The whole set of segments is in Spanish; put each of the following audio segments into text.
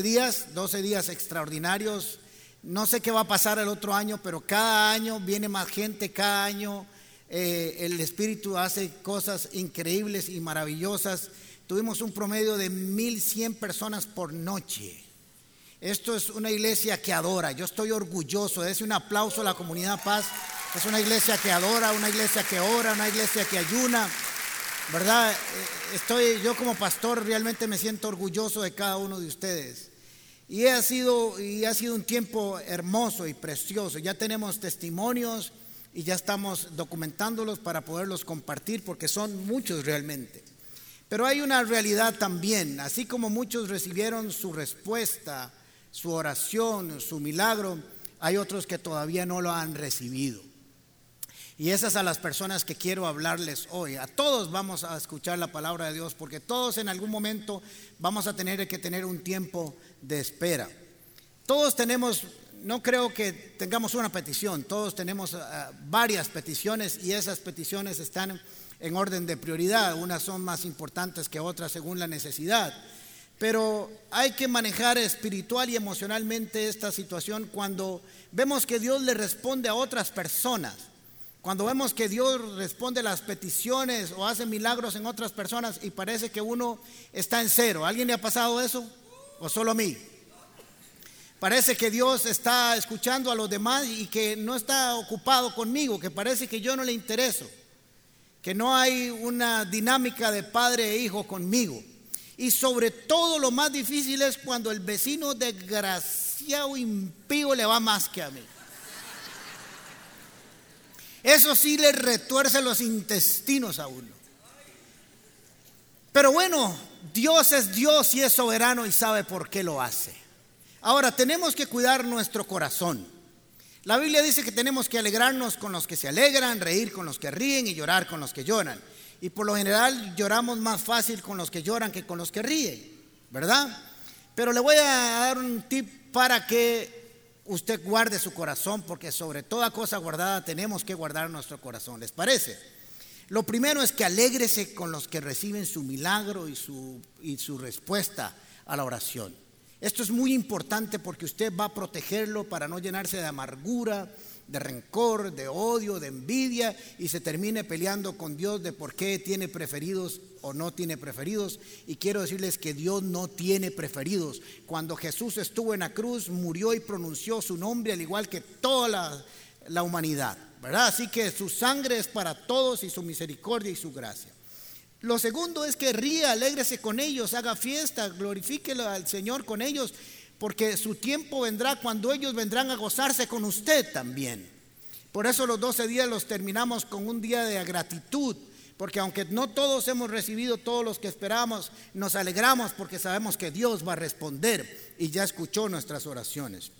pasamos los 12 días, 12 días extraordinarios. No sé qué va a pasar el otro año, pero cada año viene más gente, cada año eh, el Espíritu hace cosas increíbles y maravillosas. Tuvimos un promedio de 1100 personas por noche. Esto es una iglesia que adora. Yo estoy orgulloso. Dese un aplauso a la comunidad Paz. Es una iglesia que adora, una iglesia que ora, una iglesia que ayuna. ¿Verdad? Eh, estoy, yo como pastor realmente me siento orgulloso de cada uno de ustedes. Y ha sido, y ha sido un tiempo hermoso y precioso. Ya tenemos testimonios y ya estamos documentándolos para poderlos compartir porque son muchos realmente. Pero hay una realidad también, así como muchos recibieron su respuesta, su oración, su milagro, hay otros que todavía no lo han recibido. Y esas a las personas que quiero hablarles hoy. A todos vamos a escuchar la palabra de Dios porque todos en algún momento vamos a tener que tener un tiempo de espera. Todos tenemos, no creo que tengamos una petición, todos tenemos ah, varias peticiones y esas peticiones están en orden de prioridad. Unas son más importantes que otras según la necesidad. Pero hay que manejar espiritual y emocionalmente esta situación cuando vemos que Dios le responde a otras personas. Cuando vemos que Dios responde las peticiones o hace milagros en otras personas y parece que uno está en cero. ¿Alguien le ha pasado eso? ¿O solo a mí? Parece que Dios está escuchando a los demás y que no está ocupado conmigo, que parece que yo no le intereso, que no hay una dinámica de padre e hijo conmigo. Y sobre todo lo más difícil es cuando el vecino desgraciado impío le va más que a mí. Eso sí le retuerce los intestinos a uno. Pero bueno, Dios es Dios y es soberano y sabe por qué lo hace. Ahora, tenemos que cuidar nuestro corazón. La Biblia dice que tenemos que alegrarnos con los que se alegran, reír con los que ríen y llorar con los que lloran. Y por lo general lloramos más fácil con los que lloran que con los que ríen, ¿verdad? Pero le voy a dar un tip para que usted guarde su corazón, porque sobre toda cosa guardada tenemos que guardar nuestro corazón. ¿Les parece? Lo primero es que alégrese con los que reciben su milagro y su, y su respuesta a la oración. Esto es muy importante porque usted va a protegerlo para no llenarse de amargura, de rencor, de odio, de envidia y se termine peleando con Dios de por qué tiene preferidos o no tiene preferidos. Y quiero decirles que Dios no tiene preferidos. Cuando Jesús estuvo en la cruz, murió y pronunció su nombre al igual que toda la, la humanidad. ¿Verdad? Así que su sangre es para todos y su misericordia y su gracia. Lo segundo es que ría, alégrese con ellos, haga fiesta, glorifíquelo al Señor con ellos porque su tiempo vendrá cuando ellos vendrán a gozarse con usted también. Por eso los 12 días los terminamos con un día de gratitud, porque aunque no todos hemos recibido todos los que esperamos, nos alegramos porque sabemos que Dios va a responder y ya escuchó nuestras oraciones.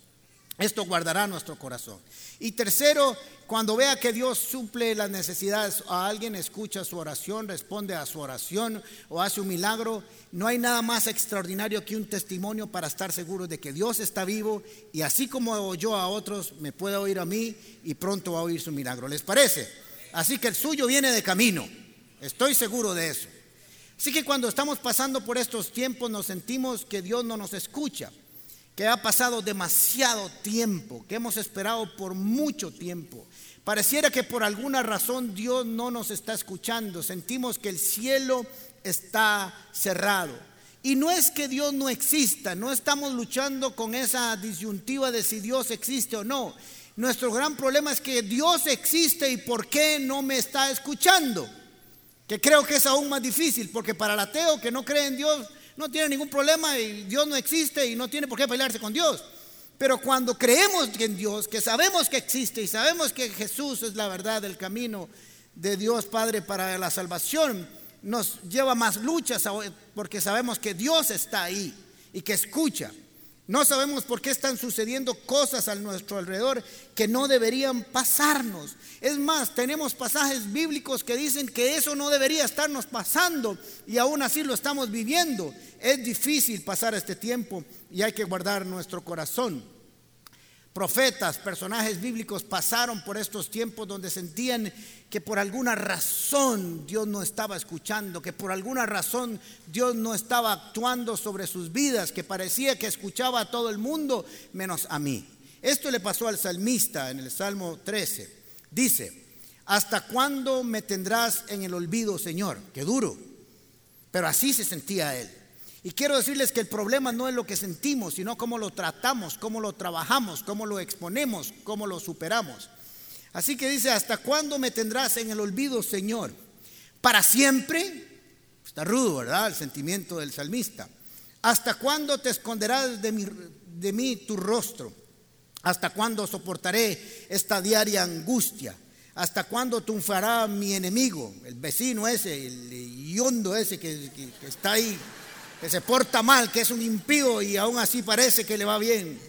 Esto guardará nuestro corazón. Y tercero, cuando vea que Dios suple las necesidades a alguien, escucha su oración, responde a su oración o hace un milagro, no hay nada más extraordinario que un testimonio para estar seguro de que Dios está vivo y así como oyó a otros, me puede oír a mí y pronto va a oír su milagro. ¿Les parece? Así que el suyo viene de camino. Estoy seguro de eso. Así que cuando estamos pasando por estos tiempos nos sentimos que Dios no nos escucha que ha pasado demasiado tiempo, que hemos esperado por mucho tiempo. Pareciera que por alguna razón Dios no nos está escuchando. Sentimos que el cielo está cerrado. Y no es que Dios no exista, no estamos luchando con esa disyuntiva de si Dios existe o no. Nuestro gran problema es que Dios existe y por qué no me está escuchando. Que creo que es aún más difícil, porque para el ateo que no cree en Dios, no tiene ningún problema y Dios no existe y no tiene por qué pelearse con Dios. Pero cuando creemos en Dios, que sabemos que existe y sabemos que Jesús es la verdad, el camino de Dios Padre para la salvación, nos lleva más luchas porque sabemos que Dios está ahí y que escucha. No sabemos por qué están sucediendo cosas a nuestro alrededor que no deberían pasarnos. Es más, tenemos pasajes bíblicos que dicen que eso no debería estarnos pasando y aún así lo estamos viviendo. Es difícil pasar este tiempo y hay que guardar nuestro corazón. Profetas, personajes bíblicos pasaron por estos tiempos donde sentían que por alguna razón Dios no estaba escuchando, que por alguna razón Dios no estaba actuando sobre sus vidas, que parecía que escuchaba a todo el mundo menos a mí. Esto le pasó al salmista en el Salmo 13. Dice, ¿hasta cuándo me tendrás en el olvido, Señor? Qué duro. Pero así se sentía él. Y quiero decirles que el problema no es lo que sentimos, sino cómo lo tratamos, cómo lo trabajamos, cómo lo exponemos, cómo lo superamos. Así que dice, ¿hasta cuándo me tendrás en el olvido, Señor? ¿Para siempre? Está rudo, ¿verdad? El sentimiento del salmista. ¿Hasta cuándo te esconderás de, de mí tu rostro? ¿Hasta cuándo soportaré esta diaria angustia? ¿Hasta cuándo triunfará mi enemigo? El vecino ese, el yondo ese que está ahí que se porta mal, que es un impío y aún así parece que le va bien.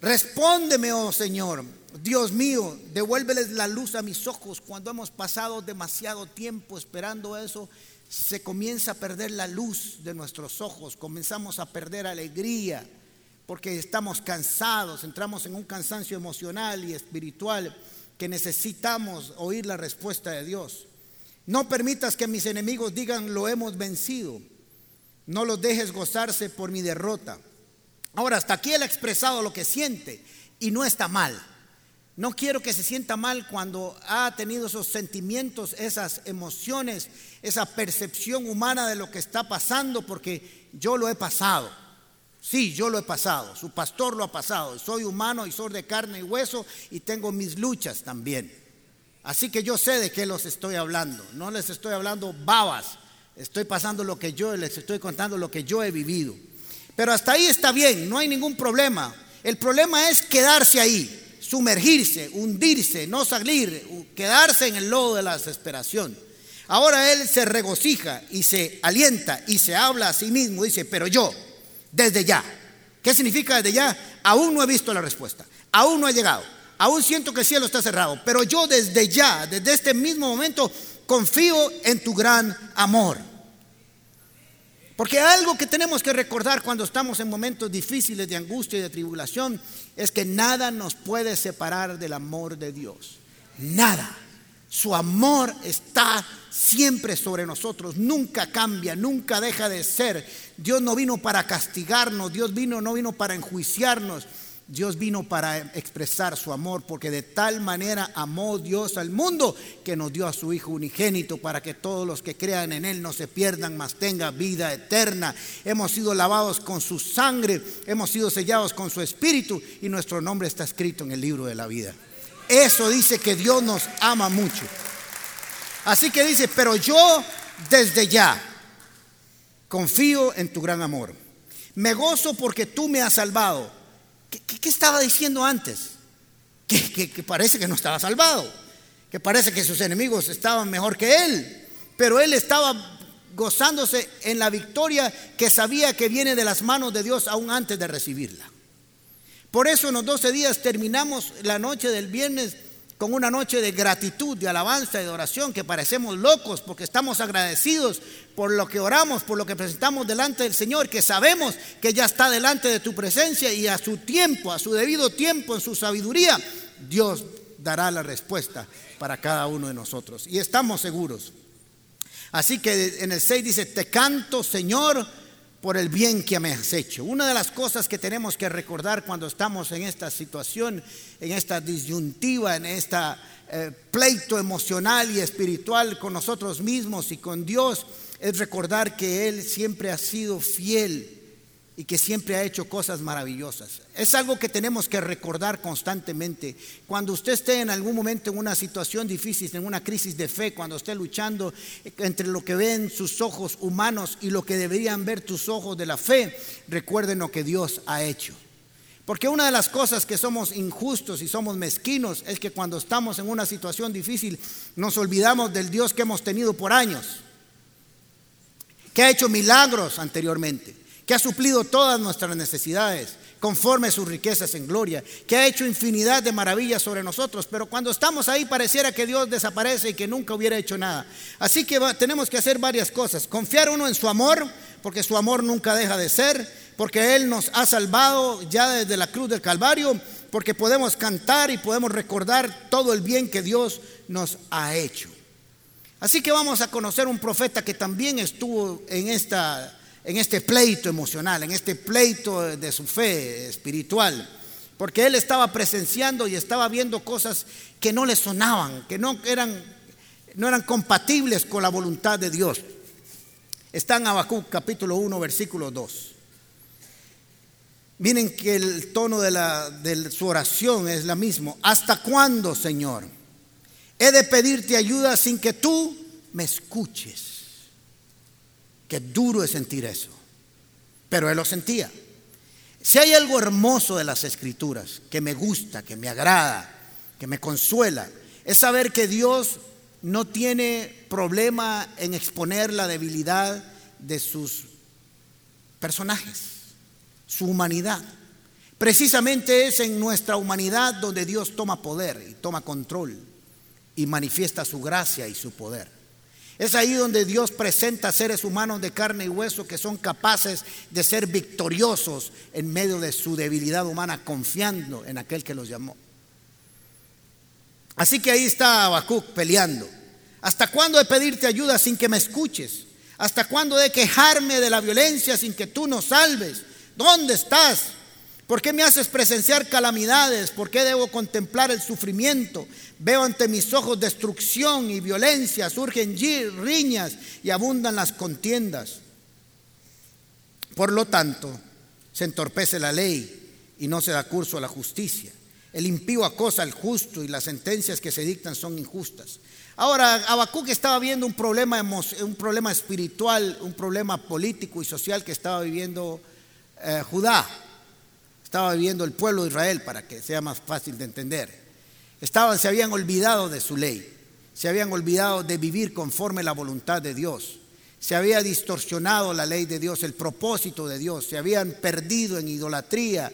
Respóndeme, oh Señor, Dios mío, devuélveles la luz a mis ojos. Cuando hemos pasado demasiado tiempo esperando eso, se comienza a perder la luz de nuestros ojos, comenzamos a perder alegría, porque estamos cansados, entramos en un cansancio emocional y espiritual que necesitamos oír la respuesta de Dios. No permitas que mis enemigos digan lo hemos vencido. No los dejes gozarse por mi derrota. Ahora, hasta aquí él ha expresado lo que siente y no está mal. No quiero que se sienta mal cuando ha tenido esos sentimientos, esas emociones, esa percepción humana de lo que está pasando, porque yo lo he pasado. Sí, yo lo he pasado. Su pastor lo ha pasado. Soy humano y soy de carne y hueso y tengo mis luchas también. Así que yo sé de qué los estoy hablando. No les estoy hablando babas. Estoy pasando lo que yo les estoy contando, lo que yo he vivido. Pero hasta ahí está bien, no hay ningún problema. El problema es quedarse ahí, sumergirse, hundirse, no salir, quedarse en el lodo de la desesperación. Ahora él se regocija y se alienta y se habla a sí mismo, dice, pero yo, desde ya. ¿Qué significa desde ya? Aún no he visto la respuesta, aún no ha llegado, aún siento que el cielo está cerrado, pero yo desde ya, desde este mismo momento, confío en tu gran amor. Porque algo que tenemos que recordar cuando estamos en momentos difíciles de angustia y de tribulación es que nada nos puede separar del amor de Dios. Nada. Su amor está siempre sobre nosotros, nunca cambia, nunca deja de ser. Dios no vino para castigarnos, Dios vino no vino para enjuiciarnos. Dios vino para expresar su amor porque de tal manera amó Dios al mundo que nos dio a su Hijo unigénito para que todos los que crean en Él no se pierdan, mas tengan vida eterna. Hemos sido lavados con su sangre, hemos sido sellados con su espíritu y nuestro nombre está escrito en el libro de la vida. Eso dice que Dios nos ama mucho. Así que dice, pero yo desde ya confío en tu gran amor. Me gozo porque tú me has salvado ¿Qué, estaba diciendo antes? Que, que parece que no estaba salvado, que parece que sus enemigos estaban mejor que él, pero él estaba gozándose en la victoria que sabía que viene de las manos de Dios aún antes de recibirla. Por eso en los 12 días terminamos la noche del viernes con una noche de gratitud, de alabanza y de oración, que parecemos locos porque estamos agradecidos por lo que oramos, por lo que presentamos delante del Señor, que sabemos que ya está delante de tu presencia y a su tiempo, a su debido tiempo, en su sabiduría, Dios dará la respuesta para cada uno de nosotros. Y estamos seguros. Así que en el 6 dice, te canto Señor por el bien que me has hecho. Una de las cosas que tenemos que recordar cuando estamos en esta situación, en esta disyuntiva, en este pleito emocional y espiritual con nosotros mismos y con Dios, es recordar que Él siempre ha sido fiel y que siempre ha hecho cosas maravillosas. Es algo que tenemos que recordar constantemente. Cuando usted esté en algún momento en una situación difícil, en una crisis de fe, cuando esté luchando entre lo que ven sus ojos humanos y lo que deberían ver tus ojos de la fe, recuerden lo que Dios ha hecho. Porque una de las cosas que somos injustos y somos mezquinos es que cuando estamos en una situación difícil nos olvidamos del Dios que hemos tenido por años, que ha hecho milagros anteriormente que ha suplido todas nuestras necesidades conforme sus riquezas en gloria, que ha hecho infinidad de maravillas sobre nosotros, pero cuando estamos ahí pareciera que Dios desaparece y que nunca hubiera hecho nada. Así que tenemos que hacer varias cosas, confiar uno en su amor, porque su amor nunca deja de ser, porque Él nos ha salvado ya desde la cruz del Calvario, porque podemos cantar y podemos recordar todo el bien que Dios nos ha hecho. Así que vamos a conocer un profeta que también estuvo en, esta, en este pleito emocional, en este pleito de su fe espiritual, porque él estaba presenciando y estaba viendo cosas que no le sonaban, que no eran, no eran compatibles con la voluntad de Dios. Está en Habacuc capítulo 1, versículo 2. Miren que el tono de, la, de su oración es la mismo. ¿Hasta cuándo, Señor? He de pedirte ayuda sin que tú me escuches. Qué duro es sentir eso. Pero él lo sentía. Si hay algo hermoso de las escrituras que me gusta, que me agrada, que me consuela, es saber que Dios no tiene problema en exponer la debilidad de sus personajes su humanidad. Precisamente es en nuestra humanidad donde Dios toma poder y toma control y manifiesta su gracia y su poder. Es ahí donde Dios presenta seres humanos de carne y hueso que son capaces de ser victoriosos en medio de su debilidad humana, confiando en aquel que los llamó. Así que ahí está Habacuc peleando. ¿Hasta cuándo de pedirte ayuda sin que me escuches? ¿Hasta cuándo de quejarme de la violencia sin que tú nos salves? ¿Dónde estás? ¿Por qué me haces presenciar calamidades? ¿Por qué debo contemplar el sufrimiento? Veo ante mis ojos destrucción y violencia, surgen riñas y abundan las contiendas. Por lo tanto, se entorpece la ley y no se da curso a la justicia. El impío acosa al justo y las sentencias que se dictan son injustas. Ahora, Habacuc estaba viendo un problema, un problema espiritual, un problema político y social que estaba viviendo eh, Judá, estaba viviendo el pueblo de Israel para que sea más fácil de entender. Estaban, se habían olvidado de su ley, se habían olvidado de vivir conforme la voluntad de Dios. Se había distorsionado la ley de Dios, el propósito de Dios, se habían perdido en idolatría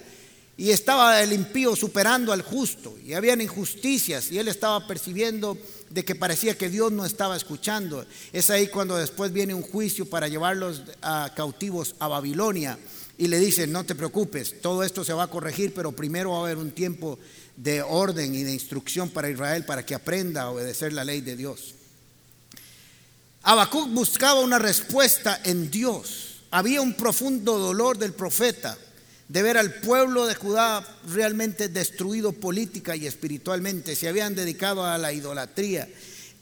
y estaba el impío superando al justo y habían injusticias y él estaba percibiendo de que parecía que Dios no estaba escuchando. Es ahí cuando después viene un juicio para llevarlos cautivos a Babilonia y le dicen, no te preocupes, todo esto se va a corregir, pero primero va a haber un tiempo de orden y de instrucción para Israel para que aprenda a obedecer la ley de Dios. Habacuc buscaba una respuesta en Dios. Había un profundo dolor del profeta de ver al pueblo de Judá realmente destruido política y espiritualmente. Se habían dedicado a la idolatría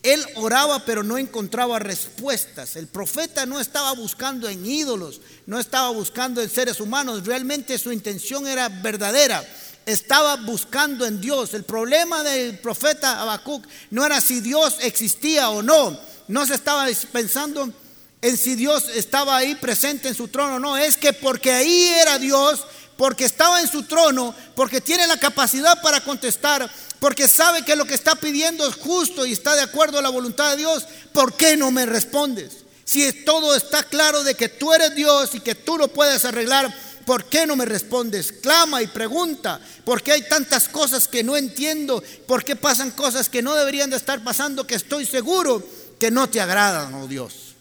él oraba pero no encontraba respuestas. El profeta no estaba buscando en ídolos, no estaba buscando en seres humanos. Realmente su intención era verdadera. Estaba buscando en Dios. El problema del profeta Habacuc no era si Dios existía o no. No se estaba pensando en si Dios estaba ahí presente en su trono. No, es que porque ahí era Dios, porque estaba en su trono, porque tiene la capacidad para contestar, porque sabe que lo que está pidiendo es justo y está de acuerdo a la voluntad de Dios, ¿por qué no me respondes? Si todo está claro de que tú eres Dios y que tú lo puedes arreglar, ¿por qué no me respondes? Clama y pregunta, ¿por qué hay tantas cosas que no entiendo? ¿Por qué pasan cosas que no deberían de estar pasando que estoy seguro que no te agradan, oh Dios?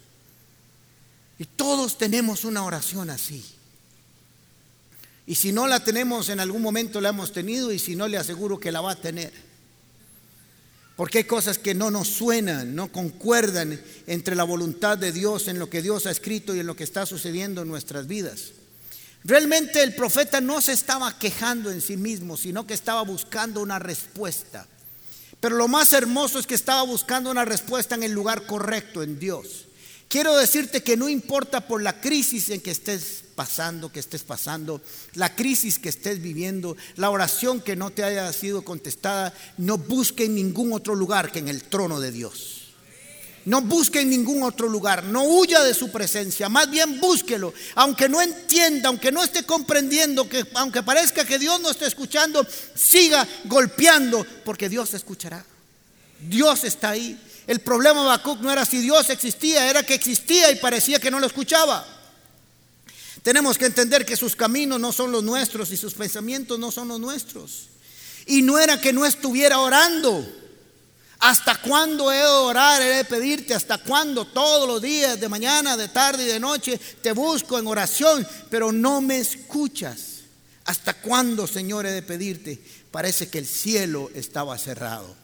Y todos tenemos una oración así. Y si no la tenemos, en algún momento la hemos tenido y si no, le aseguro que la va a tener. Porque hay cosas que no nos suenan, no concuerdan entre la voluntad de Dios, en lo que Dios ha escrito y en lo que está sucediendo en nuestras vidas. Realmente el profeta no se estaba quejando en sí mismo, sino que estaba buscando una respuesta. Pero lo más hermoso es que estaba buscando una respuesta en el lugar correcto, en Dios. Quiero decirte que no importa por la crisis en que estés pasando, que estés pasando, la crisis que estés viviendo, la oración que no te haya sido contestada, no busque en ningún otro lugar que en el trono de Dios. No busque en ningún otro lugar, no huya de su presencia, más bien búsquelo, aunque no entienda, aunque no esté comprendiendo, que aunque parezca que Dios no esté escuchando, siga golpeando, porque Dios escuchará. Dios está ahí. El problema de Habacuc no era si Dios existía, era que existía y parecía que no lo escuchaba. Tenemos que entender que sus caminos no son los nuestros y sus pensamientos no son los nuestros. Y no era que no estuviera orando. ¿Hasta cuándo he de orar, he de pedirte? ¿Hasta cuándo? Todos los días, de mañana, de tarde y de noche, te busco en oración, pero no me escuchas. ¿Hasta cuándo, Señor, he de pedirte? Parece que el cielo estaba cerrado.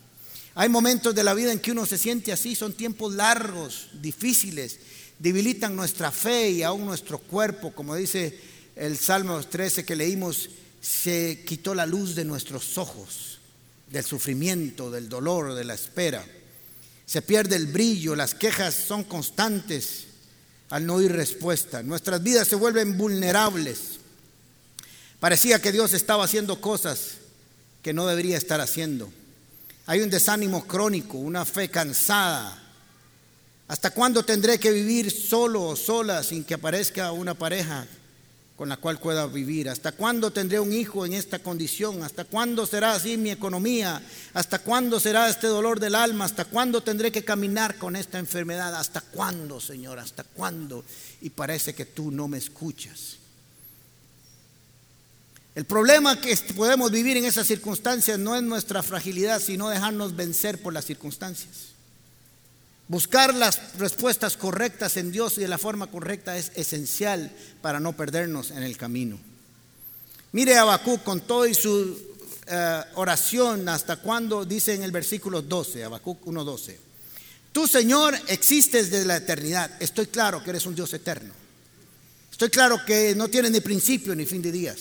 Hay momentos de la vida en que uno se siente así, son tiempos largos, difíciles, debilitan nuestra fe y aún nuestro cuerpo, como dice el Salmo 13 que leímos, se quitó la luz de nuestros ojos, del sufrimiento, del dolor, de la espera. Se pierde el brillo, las quejas son constantes al no oír respuesta. Nuestras vidas se vuelven vulnerables. Parecía que Dios estaba haciendo cosas que no debería estar haciendo. Hay un desánimo crónico, una fe cansada. ¿Hasta cuándo tendré que vivir solo o sola sin que aparezca una pareja con la cual pueda vivir? ¿Hasta cuándo tendré un hijo en esta condición? ¿Hasta cuándo será así mi economía? ¿Hasta cuándo será este dolor del alma? ¿Hasta cuándo tendré que caminar con esta enfermedad? ¿Hasta cuándo, Señor? ¿Hasta cuándo? Y parece que tú no me escuchas. El problema que podemos vivir en esas circunstancias no es nuestra fragilidad, sino dejarnos vencer por las circunstancias. Buscar las respuestas correctas en Dios y de la forma correcta es esencial para no perdernos en el camino. Mire a con todo y su eh, oración hasta cuando dice en el versículo 12, Habacuc 1:12. Tú, Señor, existes desde la eternidad. Estoy claro que eres un Dios eterno. Estoy claro que no tienes ni principio ni fin de días.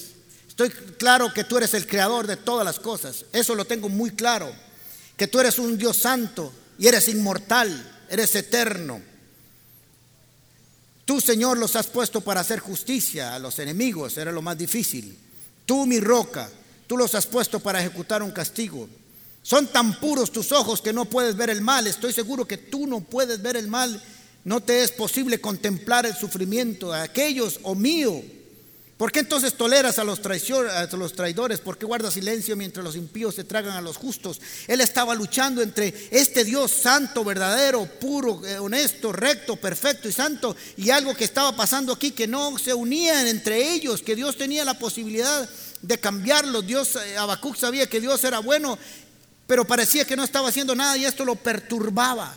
Estoy claro que tú eres el creador de todas las cosas. Eso lo tengo muy claro. Que tú eres un Dios santo y eres inmortal, eres eterno. Tú, Señor, los has puesto para hacer justicia a los enemigos, era lo más difícil. Tú, mi roca, tú los has puesto para ejecutar un castigo. Son tan puros tus ojos que no puedes ver el mal. Estoy seguro que tú no puedes ver el mal. No te es posible contemplar el sufrimiento de aquellos o mío ¿Por qué entonces toleras a los, traidores? ¿Por qué guardas silencio mientras los impíos se tragan a los justos? Él estaba luchando entre este Dios santo, verdadero, puro, eh, honesto, recto, perfecto y santo y algo que estaba pasando aquí que no se unían entre ellos, que Dios tenía la posibilidad de cambiarlos. Dios, eh, Habacuc sabía que Dios era bueno, pero parecía que no estaba haciendo nada y esto lo perturbaba.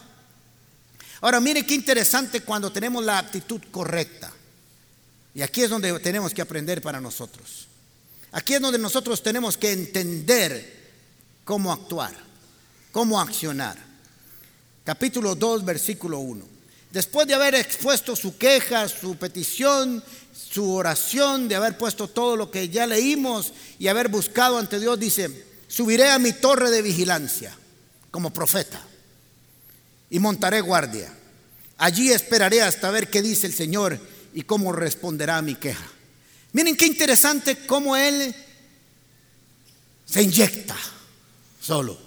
Ahora mire qué interesante cuando tenemos la actitud correcta. Y aquí es donde tenemos que aprender para nosotros. Aquí es donde nosotros tenemos que entender cómo actuar, cómo accionar. Capítulo 2, versículo 1. Después de haber expuesto su queja, su petición, su oración, de haber puesto todo lo que ya leímos y haber buscado ante Dios, dice, subiré a mi torre de vigilancia como profeta y montaré guardia. Allí esperaré hasta ver qué dice el Señor y cómo responderá a mi queja. Miren qué interesante cómo él se inyecta solo.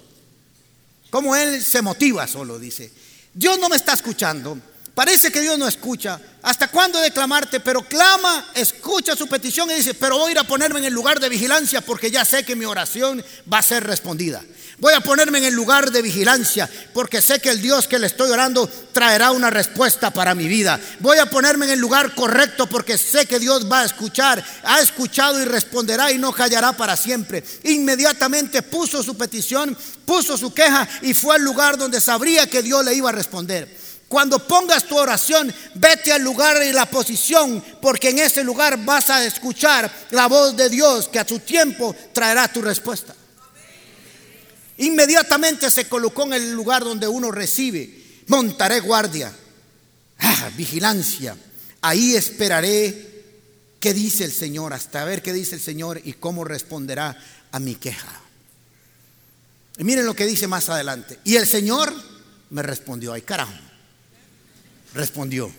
Cómo él se motiva solo, dice. Dios no me está escuchando. Parece que Dios no escucha. ¿Hasta cuándo de clamarte? Pero clama, escucha su petición y dice, pero voy a ir a ponerme en el lugar de vigilancia porque ya sé que mi oración va a ser respondida. Voy a ponerme en el lugar de vigilancia porque sé que el Dios que le estoy orando traerá una respuesta para mi vida. Voy a ponerme en el lugar correcto porque sé que Dios va a escuchar. Ha escuchado y responderá y no callará para siempre. Inmediatamente puso su petición, puso su queja y fue al lugar donde sabría que Dios le iba a responder. Cuando pongas tu oración, vete al lugar y la posición, porque en ese lugar vas a escuchar la voz de Dios que a su tiempo traerá tu respuesta. Inmediatamente se colocó en el lugar donde uno recibe. Montaré guardia. Ah, vigilancia. Ahí esperaré qué dice el Señor, hasta ver qué dice el Señor y cómo responderá a mi queja. Y miren lo que dice más adelante. Y el Señor me respondió. Ay, carajo. Respondió.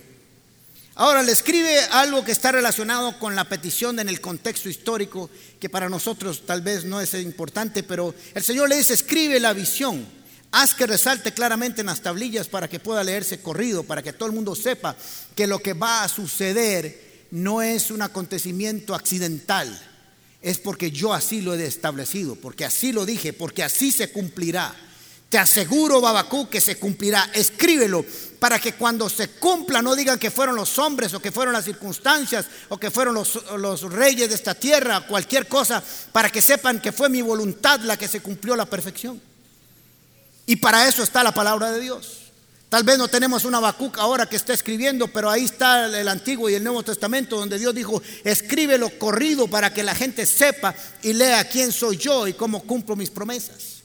Ahora le escribe algo que está relacionado con la petición en el contexto histórico, que para nosotros tal vez no es importante, pero el Señor le dice, escribe la visión, haz que resalte claramente en las tablillas para que pueda leerse corrido, para que todo el mundo sepa que lo que va a suceder no es un acontecimiento accidental, es porque yo así lo he establecido, porque así lo dije, porque así se cumplirá. Te aseguro, Babacú, que se cumplirá. Escríbelo para que cuando se cumpla no digan que fueron los hombres o que fueron las circunstancias o que fueron los, reyes de esta tierra, cualquier cosa, para que sepan que fue mi voluntad la que se cumplió la perfección. Y para eso está la palabra de Dios. Tal vez no tenemos una Habacuc ahora que está escribiendo, pero ahí está el Antiguo y el Nuevo Testamento donde Dios dijo, escríbelo corrido para que la gente sepa y lea quién soy yo y cómo cumplo mis promesas.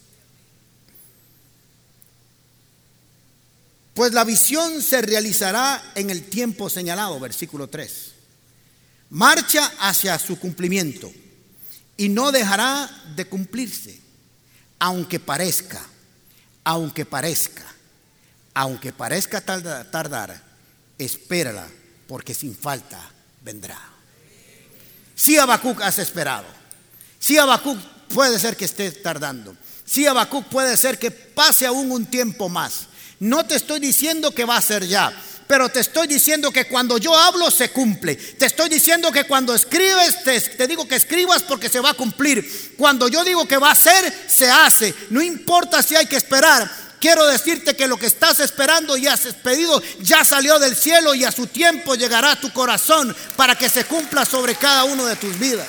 Pues la visión se realizará en el tiempo señalado, versículo 3. Marcha hacia su cumplimiento y no dejará de cumplirse, aunque parezca, aunque parezca aunque parezca tardar, espérala, porque sin falta vendrá. Si Habacuc has esperado, si Habacuc puede ser que esté tardando, si Habacuc puede ser que pase aún un tiempo más. No te estoy diciendo que va a ser ya, pero te estoy diciendo que cuando yo hablo se cumple. Te estoy diciendo que cuando escribes, te, te, digo que escribas porque se va a cumplir. Cuando yo digo que va a ser, se hace. No importa si hay que esperar, Quiero decirte que lo que estás esperando y has pedido ya salió del cielo y a su tiempo llegará a tu corazón para que se cumpla sobre cada uno de tus vidas.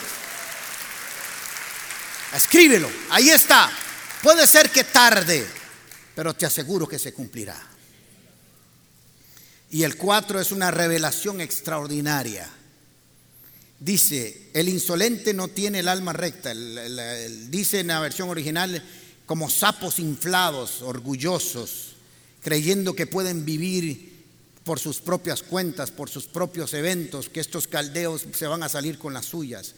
Escríbelo, ahí está. Puede ser que tarde, pero te aseguro que se cumplirá. Y el 4 es una revelación extraordinaria. Dice, el insolente no tiene el alma recta. dice en la versión original, como sapos inflados, orgullosos, creyendo que pueden vivir por sus propias cuentas, por sus propios eventos, que estos caldeos se van a salir con las suyas.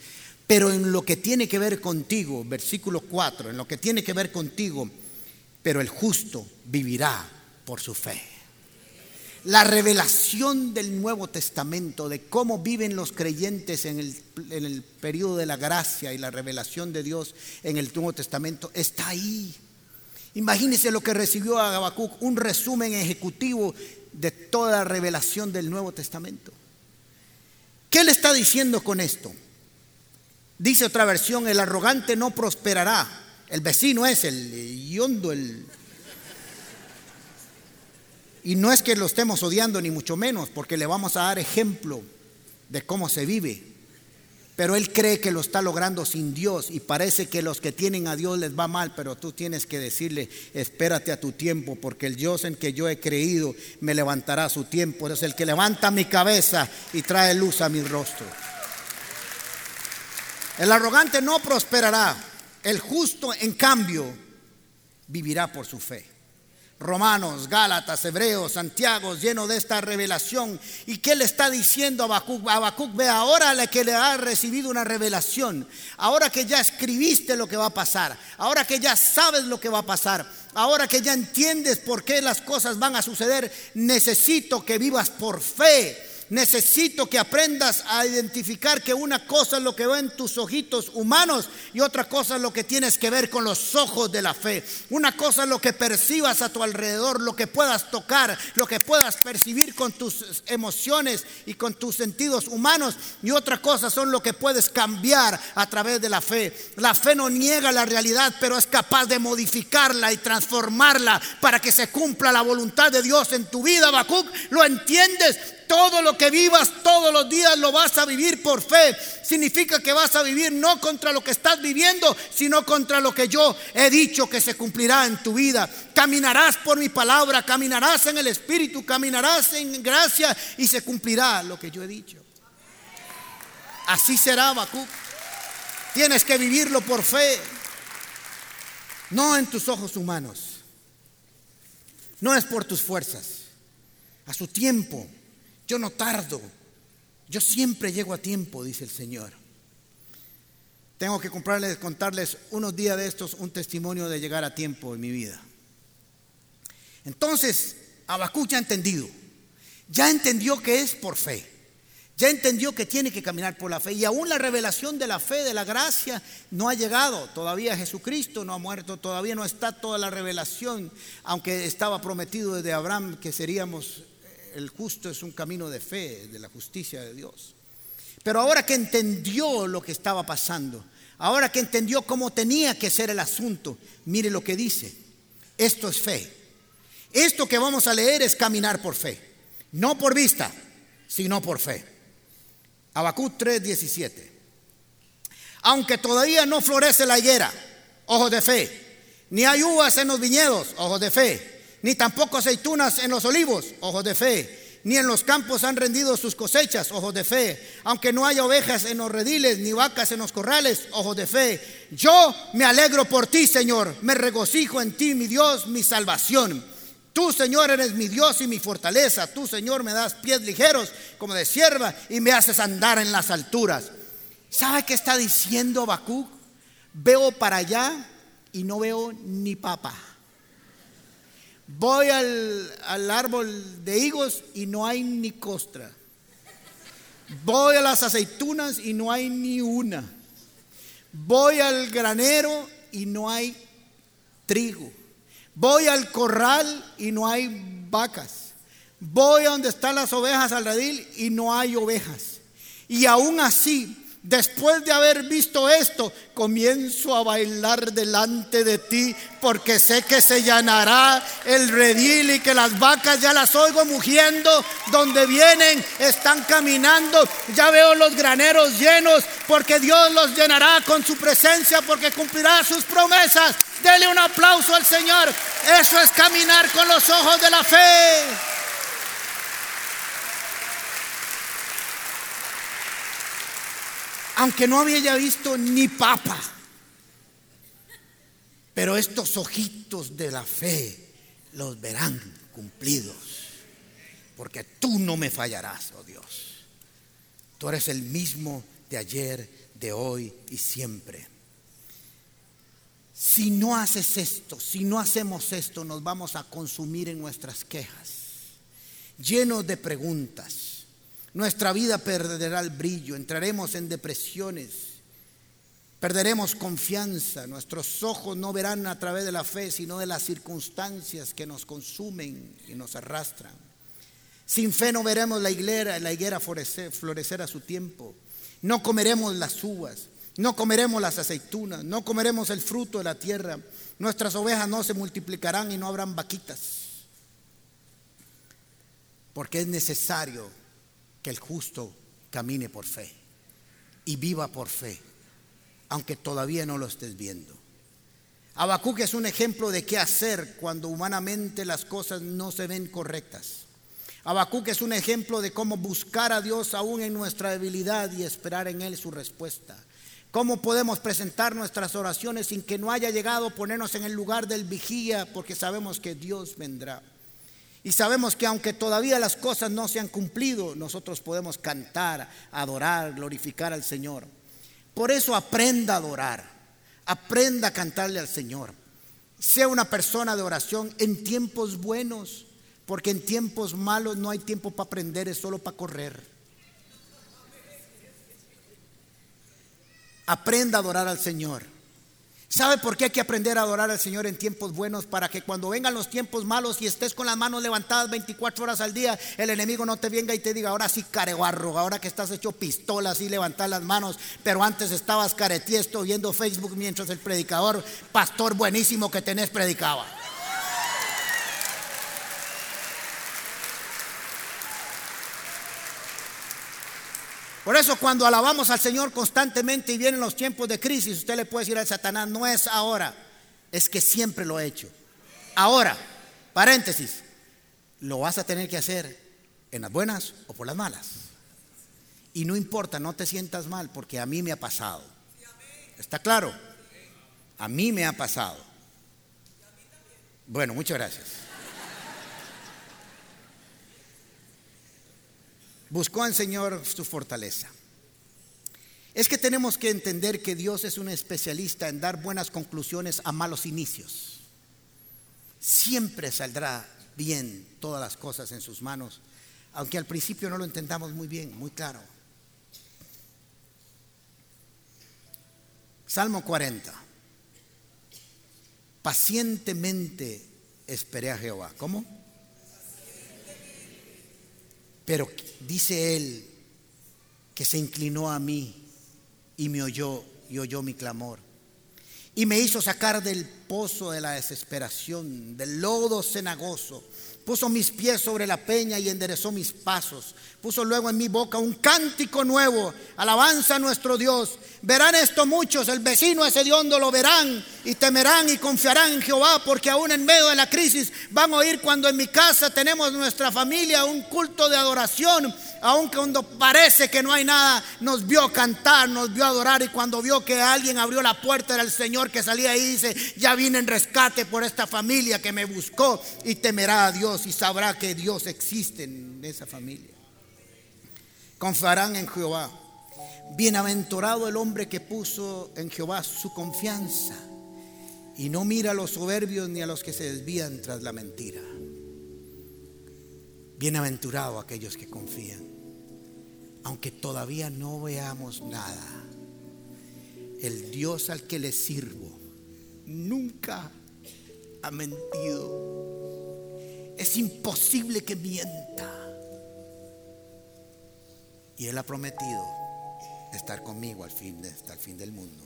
Pero en lo que tiene que ver contigo, versículo 4, en lo que tiene que ver contigo, pero el justo vivirá por su fe la revelación del Nuevo Testamento, de cómo viven los creyentes en el, periodo de la gracia y la revelación de Dios en el Nuevo Testamento, está ahí. Imagínense lo que recibió Habacuc, un resumen ejecutivo de toda la revelación del Nuevo Testamento. ¿Qué le está diciendo con esto? Dice otra versión, el arrogante no prosperará. El vecino es el yondo, el y no es que lo estemos odiando ni mucho menos, porque le vamos a dar ejemplo de cómo se vive. Pero él cree que lo está logrando sin Dios y parece que los que tienen a Dios les va mal, pero tú tienes que decirle, espérate a tu tiempo, porque el Dios en que yo he creído me levantará a su tiempo. Es el que levanta mi cabeza y trae luz a mi rostro. El arrogante no prosperará, el justo en cambio vivirá por su fe. Romanos, Gálatas, Hebreos, Santiago, lleno de esta revelación. ¿Y qué le está diciendo a Habacuc? Habacuc, ve ahora que le ha recibido una revelación, ahora que ya escribiste lo que va a pasar, ahora que ya sabes lo que va a pasar, ahora que ya entiendes por qué las cosas van a suceder, necesito que vivas por fe Necesito que aprendas a identificar que una cosa es lo que ven tus ojitos humanos y otra cosa es lo que tienes que ver con los ojos de la fe. Una cosa es lo que percibas a tu alrededor, lo que puedas tocar, lo que puedas percibir con tus emociones y con tus sentidos humanos y otra cosa son lo que puedes cambiar a través de la fe. La fe no niega la realidad, pero es capaz de modificarla y transformarla para que se cumpla la voluntad de Dios en tu vida. Habacuc, ¿lo entiendes? Todo lo que vivas todos los días lo vas a vivir por fe. Significa que vas a vivir no contra lo que estás viviendo, sino contra lo que yo he dicho que se cumplirá en tu vida. Caminarás por mi palabra, caminarás en el Espíritu, caminarás en gracia y se cumplirá lo que yo he dicho. Así será, Habacuc. Tienes que vivirlo por fe, no en tus ojos humanos. No es por tus fuerzas. A su tiempo yo no tardo. Yo siempre llego a tiempo, dice el Señor. Tengo que comprarles, contarles unos días de estos un testimonio de llegar a tiempo en mi vida. Entonces, Abacú ya entendido. Ya entendió que es por fe. Ya entendió que tiene que caminar por la fe. Y aún la revelación de la fe, de la gracia, no ha llegado. Todavía Jesucristo no ha muerto. Todavía no está toda la revelación. Aunque estaba prometido desde Abraham que seríamos el justo es un camino de fe, de la justicia de Dios. Pero ahora que entendió lo que estaba pasando, ahora que entendió cómo tenía que ser el asunto, mire lo que dice. Esto es fe. Esto que vamos a leer es caminar por fe. No por vista, sino por fe. Habacuc 3:17. Aunque todavía no florece la higuera, ojo de fe, Ni hay uvas en los viñedos, ojos de fe. Ni tampoco aceitunas en los olivos, ojos de fe ni en los campos han rendido sus cosechas, ojos de fe. Aunque no haya ovejas en los rediles, ni vacas en los corrales, ojos de fe. Yo me alegro por ti, Señor. Me regocijo en ti, mi Dios, mi salvación. Tú, Señor, eres mi Dios y mi fortaleza. Tú, Señor, me das pies ligeros como de sierva y me haces andar en las alturas. ¿Sabe qué está diciendo Habacuc? Veo para allá y no veo ni papa. Voy al, árbol de higos y no hay ni costra. Voy a las aceitunas y no hay ni una. Voy al granero y no hay trigo. Voy al corral y no hay vacas. Voy a donde están las ovejas al redil y no hay ovejas. Y aún así Después de haber visto esto, comienzo a bailar delante de ti porque sé que se llenará el redil y que las vacas ya las oigo mugiendo donde vienen, están caminando, ya veo los graneros llenos porque Dios los llenará con su presencia porque cumplirá sus promesas. Dele un aplauso al Señor. Eso es caminar con los ojos de la fe. Aunque no había visto ni papa. Pero estos ojitos de la fe los verán cumplidos, porque tú no me fallarás, oh Dios. Tú eres el mismo de ayer, de hoy y siempre. Si no haces esto, si no hacemos esto, nos vamos a consumir en nuestras quejas, llenos de preguntas nuestra vida perderá el brillo, entraremos en depresiones, perderemos confianza, nuestros ojos no verán a través de la fe, sino de las circunstancias que nos consumen y nos arrastran. Sin fe no veremos la higuera, la higuera florecer, florecer a su tiempo. No comeremos las uvas, no comeremos las aceitunas, no comeremos el fruto de la tierra. Nuestras ovejas no se multiplicarán y no habrán vaquitas. Porque es necesario que el justo camine por fe y viva por fe, aunque todavía no lo estés viendo. Habacuc es un ejemplo de qué hacer cuando humanamente las cosas no se ven correctas. Habacuc es un ejemplo de cómo buscar a Dios aún en nuestra debilidad y esperar en Él su respuesta. ¿Cómo podemos presentar nuestras oraciones sin que no haya llegado ponernos en el lugar del vigía porque sabemos que Dios vendrá? Y sabemos que aunque todavía las cosas no se han cumplido, nosotros podemos cantar, adorar, glorificar al Señor. Por eso aprenda a adorar, aprenda a cantarle al Señor. Sea una persona de oración en tiempos buenos, porque en tiempos malos no hay tiempo para aprender, es solo para correr. Aprenda a adorar al Señor. ¿Sabe por qué hay que aprender a adorar al Señor en tiempos buenos? Para que cuando vengan los tiempos malos y estés con las manos levantadas 24 horas al día, el enemigo no te venga y te diga, ahora sí careguarro, ahora que estás hecho pistola, así levantar las manos, pero antes estabas caretiesto viendo Facebook mientras el predicador, pastor buenísimo que tenés, predicaba. Por eso cuando alabamos al Señor constantemente y vienen los tiempos de crisis, usted le puede decir al Satanás, no es ahora, es que siempre lo he hecho. Ahora, paréntesis, lo vas a tener que hacer en las buenas o por las malas. Y no importa, no te sientas mal, porque a mí me ha pasado. ¿Está claro? A mí me ha pasado. Bueno, muchas gracias. Buscó al Señor su fortaleza. Es que tenemos que entender que Dios es un especialista en dar buenas conclusiones a malos inicios. Siempre saldrá bien todas las cosas en sus manos, aunque al principio no lo entendamos muy bien, muy claro. Salmo 40. Pacientemente esperé a Jehová. ¿Cómo? Pero dice él que se inclinó a mí y me oyó y oyó mi clamor. Y me hizo sacar del pozo de la desesperación, del lodo cenagoso, Puso mis pies sobre la peña y enderezó mis pasos. Puso luego en mi boca un cántico nuevo, alabanza a nuestro Dios. Verán esto muchos, el vecino ese hediondo lo verán y temerán y confiarán en Jehová, porque aún en medio de la crisis van a oír cuando en mi casa tenemos nuestra familia un culto de adoración, aun cuando parece que no hay nada, nos vio cantar, nos vio adorar y cuando vio que alguien abrió la puerta era el Señor que salía y dice, ya vine en rescate por esta familia que me buscó y temerá a Dios y sabrá que Dios existe en esa familia. Confiarán en Jehová. Bienaventurado el hombre que puso en Jehová su confianza y no mira a los soberbios ni a los que se desvían tras la mentira. Bienaventurado aquellos que confían, aunque todavía no veamos nada. El Dios al que le sirvo nunca ha mentido. Es imposible que mienta. Y Él ha prometido estar conmigo al hasta el fin del mundo.